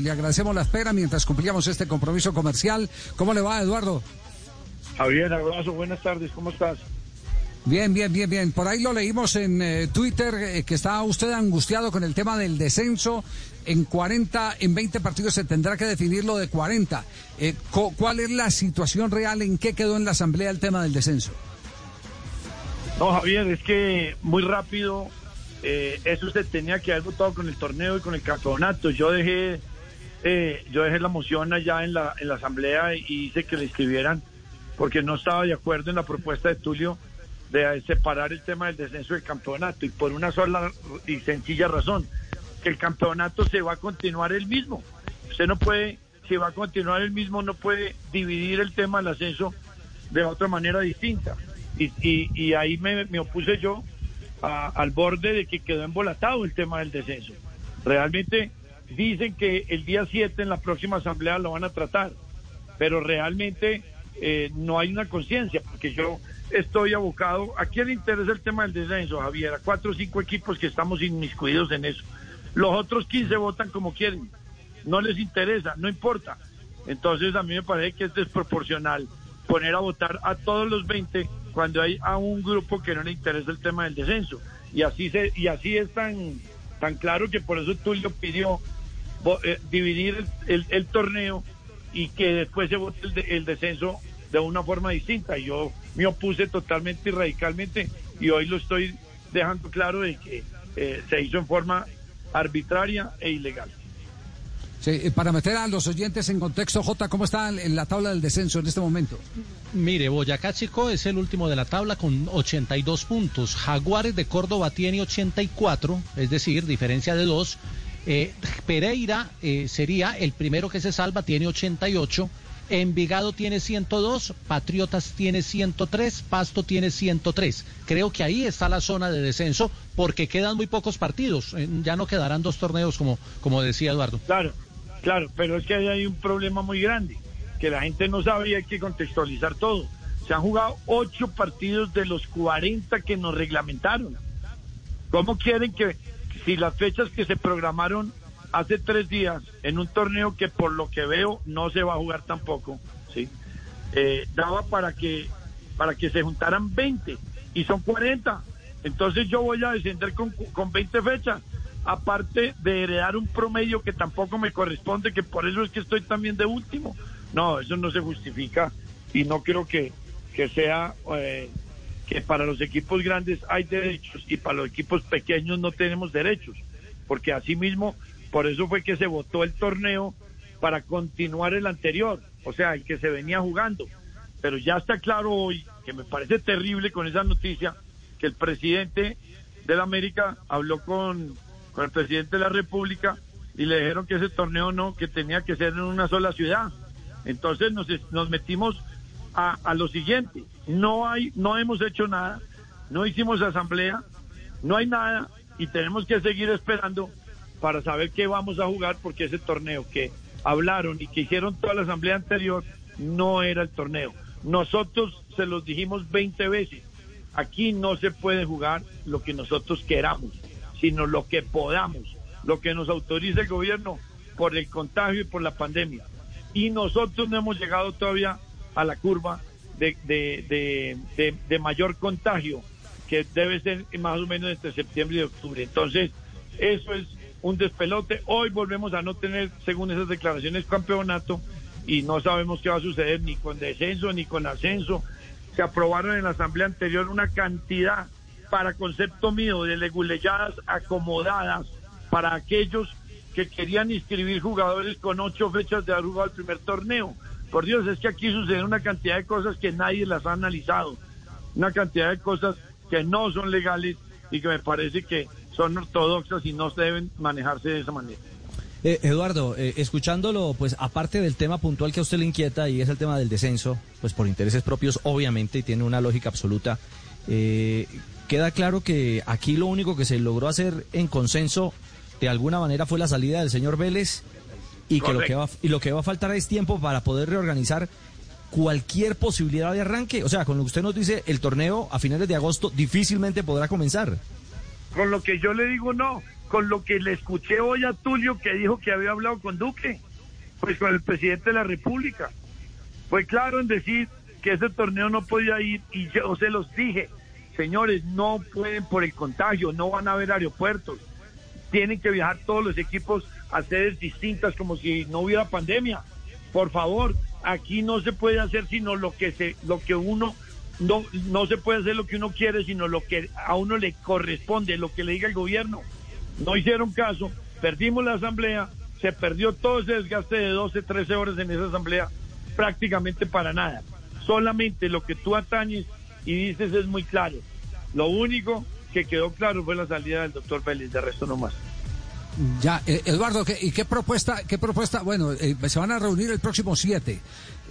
Le agradecemos la espera mientras cumplíamos este compromiso comercial. ¿Cómo le va, Eduardo? Javier, abrazo, buenas tardes, ¿cómo estás? Bien, bien, bien, bien. Por ahí lo leímos en eh, Twitter eh, que está usted angustiado con el tema del descenso. En 40, en 20 partidos se tendrá que definir lo de 40. Eh, ¿Cuál es la situación real? ¿En qué quedó en la Asamblea el tema del descenso? No, Javier, es que muy rápido eso se tenía que haber votado con el torneo y con el campeonato. Yo dejé, yo dejé la moción allá en la, en la Asamblea y hice que le escribieran porque no estaba de acuerdo en la propuesta de Tulio de separar el tema del descenso del campeonato y por una sola y sencilla razón, que el campeonato se va a continuar el mismo. Usted no puede, si va a continuar el mismo, no puede dividir el tema del ascenso de otra manera distinta. Y, y, ahí me, opuse yo al borde de que quedó embolatado el tema del descenso. Realmente dicen que el día 7 en la próxima asamblea lo van a tratar, pero realmente eh, no hay una conciencia, porque yo estoy abocado. ¿A quién le interesa el tema del descenso, Javier? A cuatro o cinco equipos que estamos inmiscuidos en eso. Los otros 15 votan como quieren. No les interesa, no importa. Entonces a mí me parece que es desproporcional poner a votar a todos los 20 cuando hay a un grupo que no le interesa el tema del descenso. Y así se, y así es tan, tan claro que por eso Tulio pidió eh, dividir el, torneo y que después se vote el, el descenso de una forma distinta. Yo me opuse totalmente y radicalmente y hoy lo estoy dejando claro de que eh, se hizo en forma arbitraria e ilegal. Sí, para meter a los oyentes en contexto, J, ¿cómo está en la tabla del descenso en este momento? Mire, Boyacá Chico es el último de la tabla con 82 puntos. Jaguares de Córdoba tiene 84, es decir, diferencia de dos. Eh, Pereira eh, sería el primero que se salva, tiene 88. Envigado tiene 102, Patriotas tiene 103, Pasto tiene 103. Creo que ahí está la zona de descenso porque quedan muy pocos partidos. Eh, ya no quedarán dos torneos como, como decía Eduardo. Claro, claro, pero es que ahí hay un problema muy grande, que la gente no sabe y hay que contextualizar todo. Se han jugado ocho partidos de los 40 que nos reglamentaron. ¿Cómo quieren que si las fechas que se programaron hace tres días en un torneo que por lo que veo no se va a jugar tampoco, ¿sí? Eh, daba para que, para que se juntaran 20 y son 40. Entonces yo voy a descender con, con 20 fechas, aparte de heredar un promedio que tampoco me corresponde, que por eso es que estoy también de último. No, eso no se justifica y no creo que, que sea eh, que para los equipos grandes hay derechos y para los equipos pequeños no tenemos derechos, porque así mismo por eso fue que se votó el torneo para continuar el anterior, o sea, el que se venía jugando. Pero ya está claro hoy, que me parece terrible con esa noticia, que el presidente de la América habló con, con el presidente de la República y le dijeron que ese torneo no, que tenía que ser en una sola ciudad. Entonces nos, nos metimos a, a lo siguiente, no hay, no hemos hecho nada, no hicimos asamblea, no hay nada y tenemos que seguir esperando para saber qué vamos a jugar, porque ese torneo que hablaron y que hicieron toda la asamblea anterior no era el torneo. Nosotros se los dijimos 20 veces. Aquí no se puede jugar lo que nosotros queramos, sino lo que podamos, lo que nos autoriza el gobierno por el contagio y por la pandemia. Y nosotros no hemos llegado todavía a la curva de, de, de, de mayor contagio, que debe ser más o menos entre septiembre y octubre. Entonces, eso es un despelote. Hoy volvemos a no tener, según esas declaraciones, campeonato y no sabemos qué va a suceder ni con descenso ni con ascenso. Se aprobaron en la asamblea anterior una cantidad para concepto mío de leguleyadas acomodadas para aquellos que querían inscribir jugadores con ocho fechas de haber jugado el primer torneo. Por Dios, es que aquí sucede una cantidad de cosas que nadie las ha analizado, una cantidad de cosas que no son legales y que me parece que son ortodoxas y no deben manejarse de esa manera. Eh, Eduardo, eh, escuchándolo, pues aparte del tema puntual que a usted le inquieta y es el tema del descenso, pues por intereses propios obviamente y tiene una lógica absoluta, eh, queda claro que aquí lo único que se logró hacer en consenso de alguna manera fue la salida del señor Vélez y que lo que va y lo que va a faltar es tiempo para poder reorganizar cualquier posibilidad de arranque. O sea, con lo que usted nos dice, el torneo a finales de agosto difícilmente podrá comenzar. Con lo que yo le digo no, con lo que le escuché hoy a Tulio que dijo que había hablado con Duque, pues con el presidente de la República. Fue claro en decir que ese torneo no podía ir y yo se los dije, señores, no pueden por el contagio, no van a haber aeropuertos, tienen que viajar todos los equipos a sedes distintas como si no hubiera pandemia. Por favor, aquí no se puede hacer sino lo que se, lo que uno no, no se puede hacer lo que uno quiere, sino lo que a uno le corresponde, lo que le diga el gobierno. No hicieron caso, perdimos la asamblea, se perdió todo ese desgaste de 12, 13 horas en esa asamblea, prácticamente para nada. Solamente lo que tú atañes y dices es muy claro. Lo único que quedó claro fue la salida del doctor Félix, de resto no más. Ya, eh, Eduardo, ¿y qué propuesta? ¿Qué propuesta? Bueno, eh, se van a reunir el próximo 7.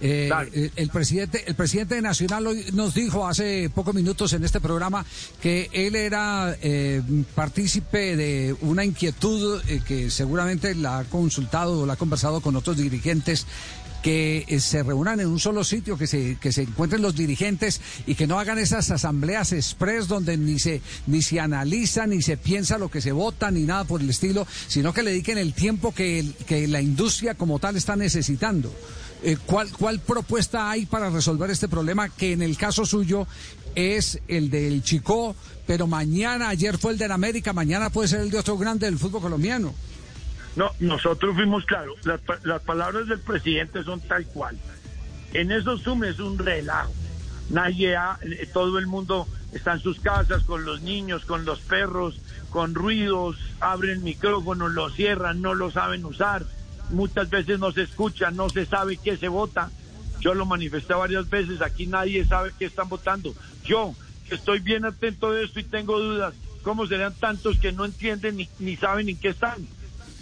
Eh, el presidente, el presidente nacional hoy nos dijo hace pocos minutos en este programa que él era partícipe de una inquietud que seguramente la ha consultado o la ha conversado con otros dirigentes que eh, se reúnan en un solo sitio, que se, que se encuentren los dirigentes y que no hagan esas asambleas express donde ni se, ni se analiza, ni se piensa lo que se vota, ni nada por el estilo, sino que le dediquen el tiempo que, que la industria como tal está necesitando. Eh, ¿cuál, ¿Cuál propuesta hay para resolver este problema que en el caso suyo es el del Chico, pero mañana, ayer fue el de América, mañana puede ser el de otro grande del fútbol colombiano? No, nosotros fuimos claros. Las, palabras del presidente son tal cual. En esos Zoom es un relajo. Nadie, eh, todo el mundo está en sus casas con los niños, con los perros, con ruidos, abren micrófonos, lo cierran, no lo saben usar. Muchas veces no se escucha, no se sabe qué se vota. Yo lo manifesté varias veces, aquí nadie sabe qué están votando. Yo, estoy bien atento de esto y tengo dudas, ¿cómo serían tantos que no entienden ni, ni saben en qué están?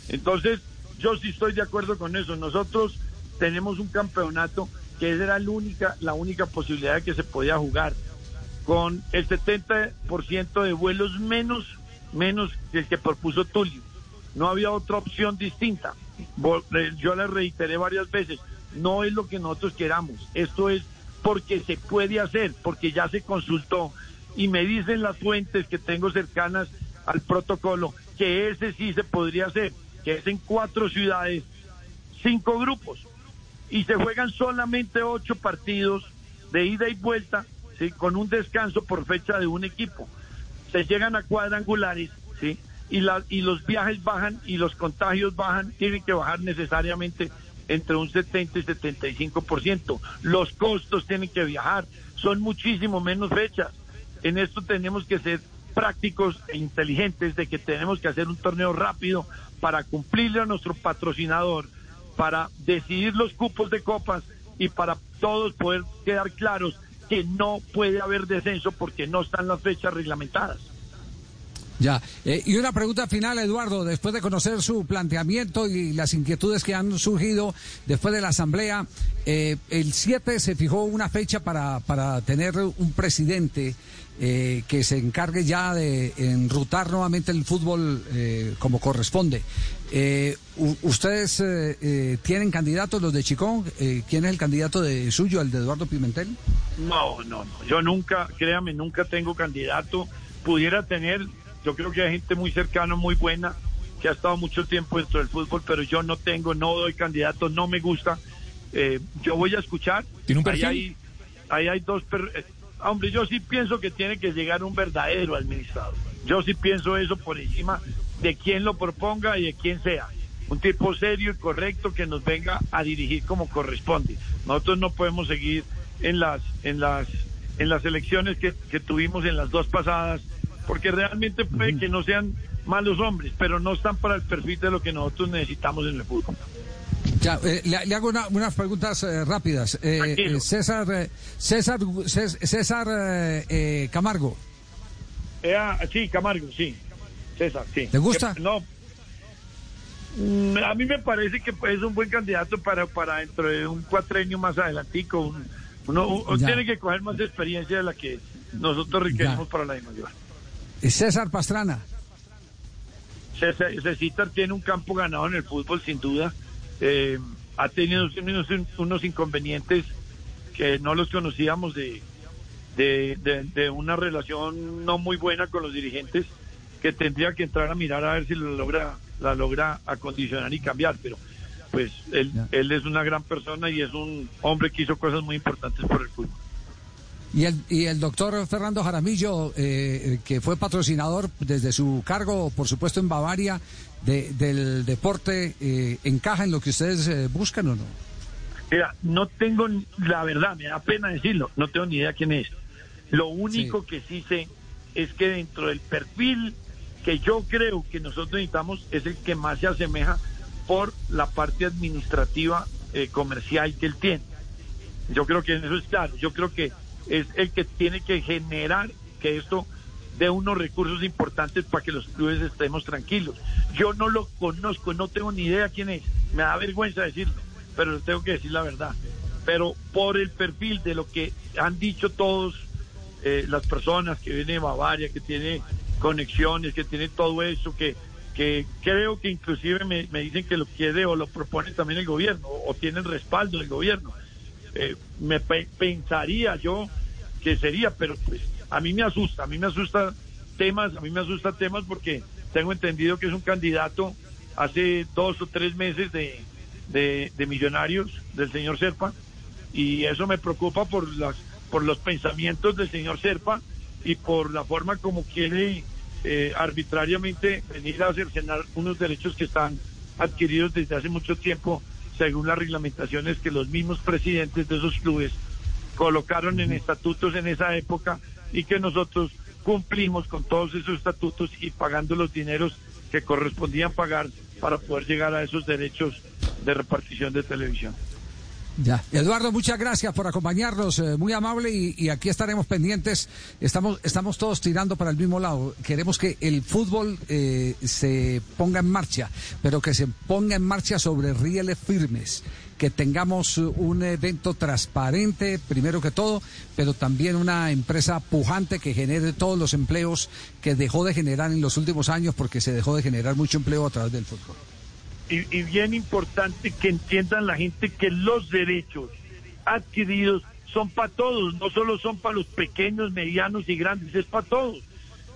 Entonces, yo sí estoy de acuerdo con eso. Nosotros tenemos un campeonato que era la única, la única posibilidad que se podía jugar con el 70% de vuelos menos, menos que el que propuso Tulio. No había otra opción distinta. Yo le reiteré varias veces, no es lo que nosotros queramos, esto es porque se puede hacer, porque ya se consultó y me dicen las fuentes que tengo cercanas al protocolo que ese sí se podría hacer que es en cuatro ciudades, cinco grupos, y se juegan solamente ocho partidos de ida y vuelta, con un descanso por fecha de un equipo. Se llegan a cuadrangulares, ¿sí? Y, la, y los viajes bajan y los contagios bajan, tienen que bajar necesariamente entre un 70 y 75%. Los costos tienen que viajar, son muchísimo menos fechas. En esto tenemos que ser prácticos e inteligentes de que tenemos que hacer un torneo rápido para cumplirle a nuestro patrocinador, para decidir los cupos de copas y para todos poder quedar claros que no puede haber descenso porque no están las fechas reglamentadas. Ya, eh, y una pregunta final, Eduardo, después de conocer su planteamiento y las inquietudes que han surgido después de la Asamblea, eh, el 7 se fijó una fecha para, para tener un presidente eh, que se encargue ya de enrutar nuevamente el fútbol eh, como corresponde. Eh, ¿Ustedes tienen candidatos, los de Chicón? ¿Quién es el candidato de suyo, el de Eduardo Pimentel? No, no, no. Yo nunca, créame, nunca tengo candidato. Pudiera tener, yo creo que hay gente muy cercana, muy buena, que ha estado mucho tiempo dentro del fútbol, pero yo no tengo, no doy candidato, no me gusta. yo voy a escuchar. ¿Tiene un perfil? Ahí hay, ahí hay dos, hombre, yo sí pienso que tiene que llegar un verdadero administrador. Yo sí pienso eso por encima de quien lo proponga y de quien sea. Un tipo serio y correcto que nos venga a dirigir como corresponde. Nosotros no podemos seguir en las, en las, en las elecciones que, que tuvimos en las dos pasadas, porque realmente puede que no sean malos hombres, pero no están para el perfil de lo que nosotros necesitamos en el fútbol. Ya, eh, le, hago unas preguntas eh, rápidas. Eh, César, César, César Camargo. sí, Camargo, sí. César, sí. ¿Le gusta? no. Mm, A mí me parece que es un buen candidato para, para dentro de un cuatrenio más adelantico. Un- uno tiene que coger más experiencia de la que nosotros requerimos Ya. para la de mayor. César Pastrana. César César tiene un campo ganado en el fútbol, sin duda. Eh, ha tenido unos, unos inconvenientes que no los conocíamos de, de, de- de una relación no muy buena con los dirigentes que tendría que entrar a mirar a ver si lo logra, la logra acondicionar y cambiar. Pero pues él, él es una gran persona y es un hombre que hizo cosas muy importantes por el fútbol. Y el, y el doctor Fernando Jaramillo, eh, que fue patrocinador desde su cargo, por supuesto, en Bavaria, de- del deporte, eh, ¿encaja en lo que ustedes eh, buscan o no? Mira, no tengo, la verdad, me da pena decirlo, no tengo ni idea quién es. Lo único Sí. que sí sé es que dentro del perfil que yo creo que nosotros necesitamos es el que más se asemeja por la parte administrativa eh, comercial que él tiene. Yo creo que en eso es claro, yo creo que es el que tiene que generar que esto dé unos recursos importantes para que los clubes estemos tranquilos. Yo no lo conozco, no tengo ni idea quién es, me da vergüenza decirlo, pero tengo que decir la verdad. Pero por el perfil de lo que han dicho todos eh, las personas que vienen de Bavaria, que tiene conexiones, que tiene todo eso, que, que creo que inclusive me, me dicen que lo quiere o lo propone también el gobierno, o tiene el respaldo del gobierno. Eh, me pe- pensaría yo que sería, pero pues a mí me asusta, a mí me asusta temas, a mí me asusta temas porque tengo entendido que es un candidato hace dos o tres meses de, de, de millonarios del señor Serpa y eso me preocupa por las por los pensamientos del señor Serpa y por la forma como quiere eh, arbitrariamente venir a cercenar unos derechos que están adquiridos desde hace mucho tiempo según las reglamentaciones que los mismos presidentes de esos clubes colocaron en estatutos en esa época y que nosotros cumplimos con todos esos estatutos y pagando los dineros que correspondían pagar para poder llegar a esos derechos de repartición de televisión. Ya. Eduardo, muchas gracias por acompañarnos, eh, muy amable y, aquí estaremos pendientes. Estamos, estamos todos tirando para el mismo lado. Queremos que el fútbol eh, se ponga en marcha, pero que se ponga en marcha sobre rieles firmes, que tengamos eh, un evento transparente, primero que todo, pero también una empresa pujante que genere todos los empleos que dejó de generar en los últimos años, porque se dejó de generar mucho empleo a través del fútbol. Y, y bien importante que entiendan la gente que los derechos adquiridos son para todos, no solo son para los pequeños, medianos y grandes, es para todos.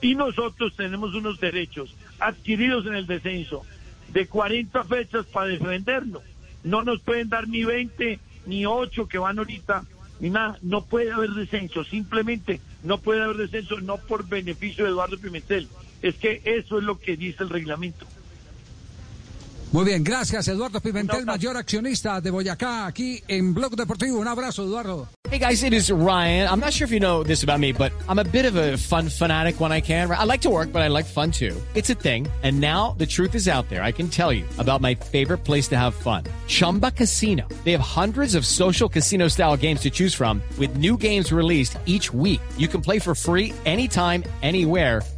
Y nosotros tenemos unos derechos adquiridos en el descenso de 40 fechas para defenderlo. No nos pueden dar ni 20 ni 8 que van ahorita, ni nada. No puede haber descenso, simplemente no puede haber descenso, no por beneficio de Eduardo Pimentel. Es que eso es lo que dice el reglamento. Muy bien, gracias Eduardo Pimentel, Un mayor accionista de Boyacá, aquí en Blog Deportivo. Un abrazo, Eduardo. Hey guys, it is Ryan. I'm not sure if you know this about me, but I'm a bit of a fun fanatic when I can. I like to work, but I like fun too. It's a thing. And now the truth is out there. I can tell you about my favorite place to have fun. Chumba Casino. They have hundreds of social casino style games to choose from with new games released each week. You can play for free anytime, anywhere.